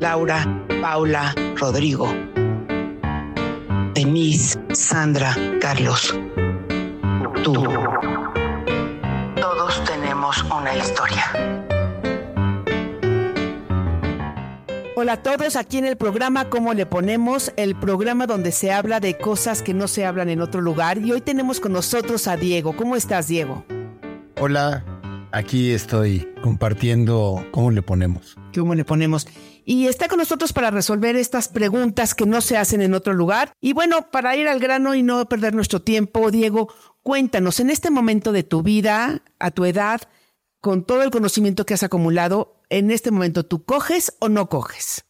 Laura, Paula, Rodrigo, Denise, Sandra, Carlos, tú. Todos tenemos una historia. Hola a todos, aquí en el programa ¿Cómo le ponemos? El programa donde se habla de cosas que no se hablan en otro lugar. Y hoy tenemos con nosotros a Diego. ¿Cómo estás, Diego? Hola, aquí estoy compartiendo cómo le ponemos. ¿Cómo le ponemos? Y está con nosotros para resolver estas preguntas que no se hacen en otro lugar. Y bueno, para ir al grano y no perder nuestro tiempo, Diego, cuéntanos, en este momento de tu vida, a tu edad, con todo el conocimiento que has acumulado, en este momento, ¿tú coges o no coges?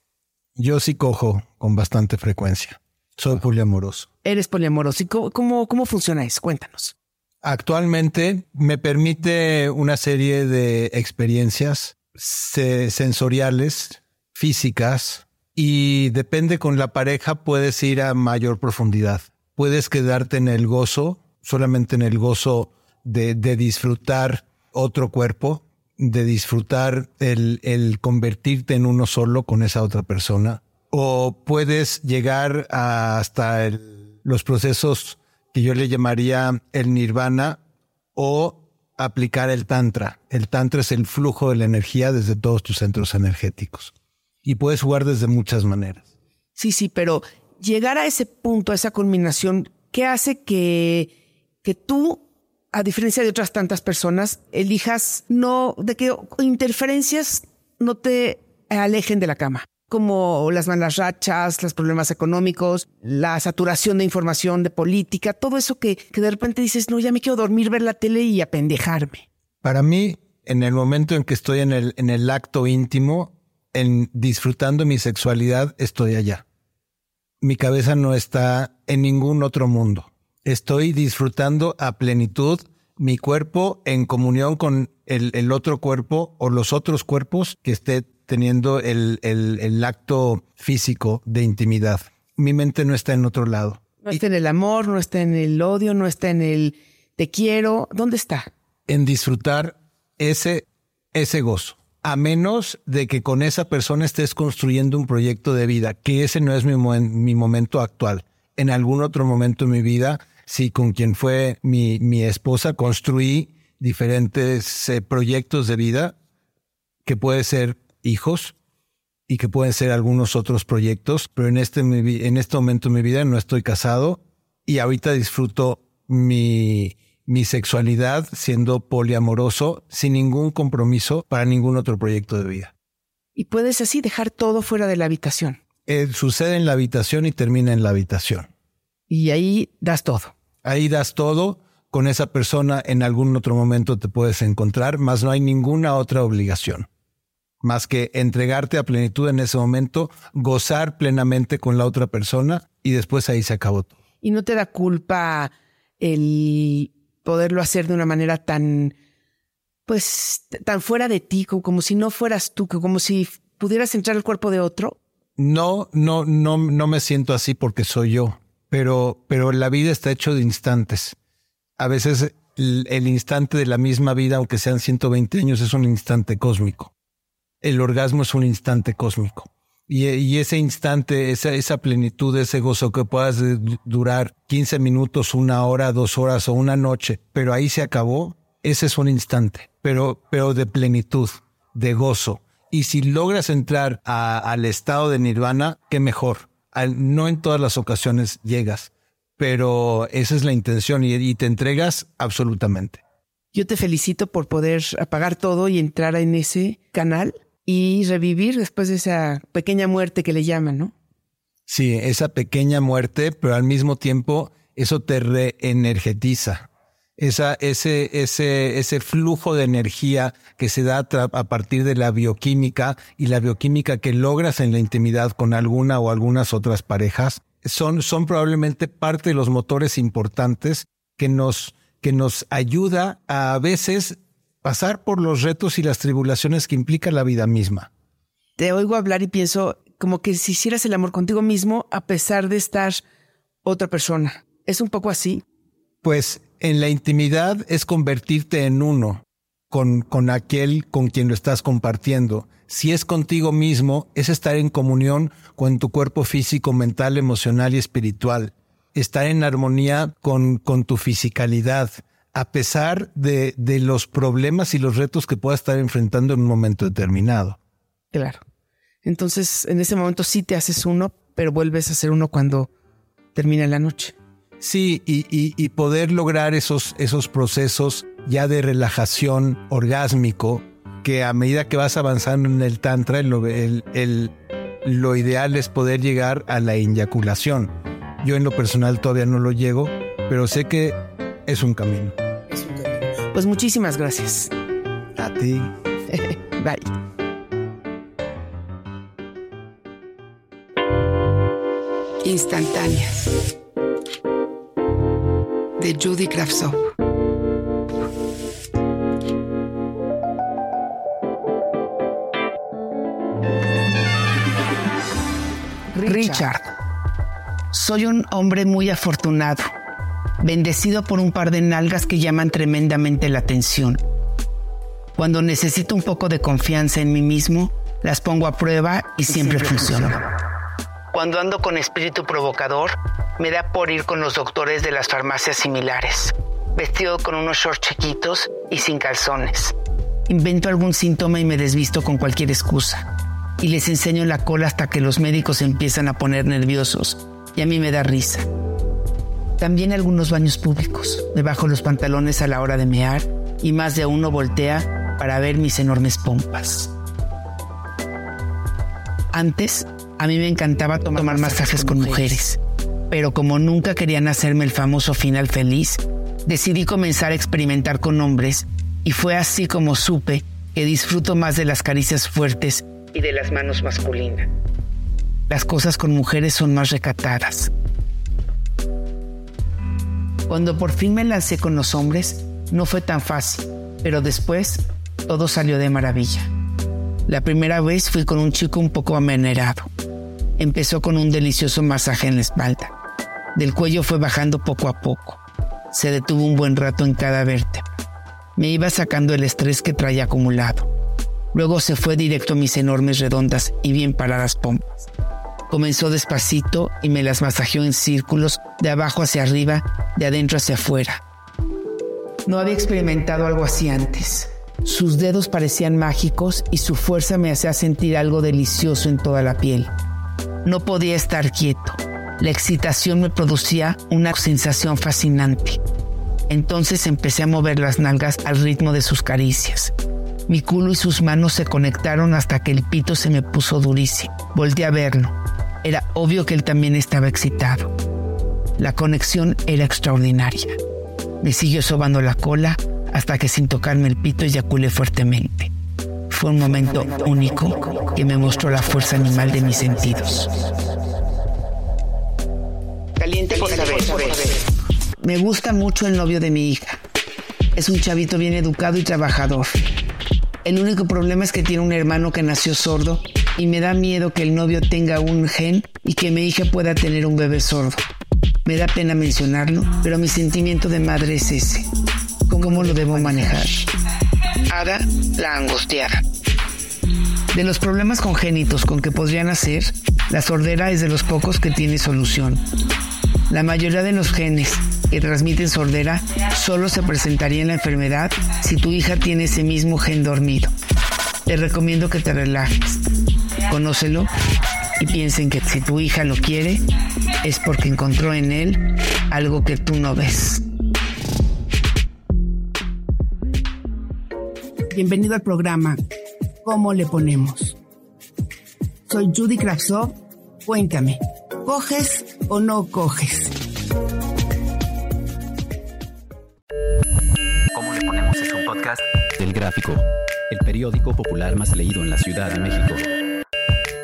Yo sí cojo con bastante frecuencia. Soy poliamoroso. Eres poliamoroso. ¿Y cómo, cómo, funciona eso? Cuéntanos. Actualmente me permite una serie de experiencias sensoriales, físicas, y depende con la pareja, puedes ir a mayor profundidad. Puedes quedarte en el gozo, solamente en el gozo de, de disfrutar otro cuerpo, de disfrutar el, convertirte en uno solo con esa otra persona. O puedes llegar hasta los procesos que yo le llamaría el nirvana o aplicar el tantra. El tantra es el flujo de la energía desde todos tus centros energéticos. Y puedes jugar desde muchas maneras. Sí, sí, pero llegar a ese punto, a esa culminación, ¿qué hace que, que tú a diferencia de otras tantas personas, elijas no, de que interferencias no te alejen de la cama, como las malas rachas, los problemas económicos, la saturación de información, de política, todo eso que, de repente dices, no, ya me quiero dormir, ver la tele y apendejarme. Para mí, en el momento en que estoy en el, en el acto íntimo, en disfrutando mi sexualidad, estoy allá. Mi cabeza no está en ningún otro mundo estoy disfrutando a plenitud mi cuerpo en comunión con el, otro cuerpo o los otros cuerpos que esté teniendo el, el, acto físico de intimidad. Mi mente no está en otro lado. No está en el amor, no está en el odio, no está en el te quiero. ¿Dónde está? En disfrutar ese, ese gozo. A menos de que con esa persona estés construyendo un proyecto de vida, que ese no es mi, mi momento actual. En algún otro momento de mi vida sí, con quien fue mi, mi esposa, construí diferentes eh, proyectos de vida que pueden ser hijos y que pueden ser algunos otros proyectos, pero en este, en este momento de mi vida no estoy casado y ahorita disfruto mi, mi sexualidad siendo poliamoroso sin ningún compromiso para ningún otro proyecto de vida. Y puedes así dejar todo fuera de la habitación. Eh, sucede en la habitación y termina en la habitación. Y ahí das todo. Ahí das todo, con esa persona en algún otro momento te puedes encontrar, más no hay ninguna otra obligación, más que entregarte a plenitud en ese momento, gozar plenamente con la otra persona y después ahí se acabó todo. ¿Y no te da culpa el poderlo hacer de una manera tan, pues, tan fuera de ti, como, si no fueras tú, como si pudieras entrar al cuerpo de otro? No, no, no, no me siento así porque soy yo pero, pero la vida está hecho de instantes. A veces el, instante de la misma vida, aunque sean 120 años, es un instante cósmico. El orgasmo es un instante cósmico. Y, ese instante, esa, esa plenitud, ese gozo que puedas durar 15 minutos, una hora, dos horas o una noche, pero ahí se acabó, ese es un instante, pero, pero de plenitud, de gozo. Y si logras entrar al estado de nirvana, qué mejor no en todas las ocasiones llegas, pero esa es la intención y, te entregas absolutamente. Yo te felicito por poder apagar todo y entrar en ese canal y revivir después de esa pequeña muerte que le llaman, ¿no? Sí, esa pequeña muerte, pero al mismo tiempo eso te reenergetiza. esa, ese, ese, ese flujo de energía que se da a partir de la bioquímica y la bioquímica que logras en la intimidad con alguna o algunas otras parejas, son, son probablemente parte de los motores importantes que nos, que nos ayuda a, a veces pasar por los retos y las tribulaciones que implica la vida misma. Te oigo hablar y pienso como que si hicieras el amor contigo mismo a pesar de estar otra persona. ¿Es un poco así? Pues en la intimidad es convertirte en uno con, con aquel con quien lo estás compartiendo. Si es contigo mismo, es estar en comunión con tu cuerpo físico, mental, emocional y espiritual. Estar en armonía con, con tu fisicalidad, a pesar de, de los problemas y los retos que puedas estar enfrentando en un momento determinado. Claro. Entonces, en ese momento sí te haces uno, pero vuelves a ser uno cuando termina la noche. Sí, y, y, poder lograr esos, esos procesos ya de relajación orgásmico, que a medida que vas avanzando en el tantra, el, el, lo ideal es poder llegar a la eyaculación. Yo en lo personal todavía no lo llego, pero sé que es un camino. Es un camino. Pues muchísimas gracias. A ti. Bye. Instantáneas de Judy Kravtsov. Richard, soy un hombre muy afortunado, bendecido por un par de nalgas que llaman tremendamente la atención. Cuando necesito un poco de confianza en mí mismo, las pongo a prueba y siempre funciona. Cuando ando con espíritu provocador, me da por ir con los doctores de las farmacias similares, vestido con unos shorts chiquitos y sin calzones. Invento algún síntoma y me desvisto con cualquier excusa. Y les enseño la cola hasta que los médicos empiezan a poner nerviosos. Y a mí me da risa. También algunos baños públicos. Me bajo los pantalones a la hora de mear y más de uno voltea para ver mis enormes pompas. Antes a mí me encantaba tomar masajes con mujeres, pero como nunca querían hacerme el famoso final feliz, decidí comenzar a experimentar con hombres y fue así como supe que disfruto más de las caricias fuertes y de las manos masculinas. Las cosas con mujeres son más recatadas. Cuando por fin me lancé con los hombres, no fue tan fácil, pero después todo salió de maravilla. La primera vez fui con un chico un poco amenerado. Empezó con un delicioso masaje en la espalda. Del cuello fue bajando poco a poco. Se detuvo un buen rato en cada vértebra. Me iba sacando el estrés que traía acumulado. Luego se fue directo a mis enormes redondas y bien paradas pompas. Comenzó despacito y me las masajeó en círculos de abajo hacia arriba, de adentro hacia afuera. No había experimentado algo así antes. Sus dedos parecían mágicos y su fuerza me hacía sentir algo delicioso en toda la piel. No podía estar quieto. La excitación me producía una sensación fascinante. Entonces empecé a mover las nalgas al ritmo de sus caricias. Mi culo y sus manos se conectaron hasta que el pito se me puso durísimo. Volté a verlo. Era obvio que él también estaba excitado. La conexión era extraordinaria. Me siguió sobando la cola hasta que sin tocarme el pito eyaculé fuertemente. Fue un momento único que me mostró la fuerza animal de mis sentidos. Caliente por saber. Me gusta mucho el novio de mi hija. Es un chavito bien educado y trabajador. El único problema es que tiene un hermano que nació sordo y me da miedo que el novio tenga un gen y que mi hija pueda tener un bebé sordo. Me da pena mencionarlo, pero mi sentimiento de madre es ese. ¿Cómo lo debo manejar? Ada, la angustiada. De los problemas congénitos con que podrían nacer, la sordera es de los pocos que tiene solución. La mayoría de los genes que transmiten sordera solo se presentaría en la enfermedad si tu hija tiene ese mismo gen dormido. Te recomiendo que te relajes, conócelo y piensen que si tu hija lo quiere es porque encontró en él algo que tú no ves. Bienvenido al programa ¿Cómo le ponemos? Soy Judy Kravtsov. Cuéntame, ¿coges o no coges? podcast del Gráfico, el periódico popular más leído en la Ciudad de México.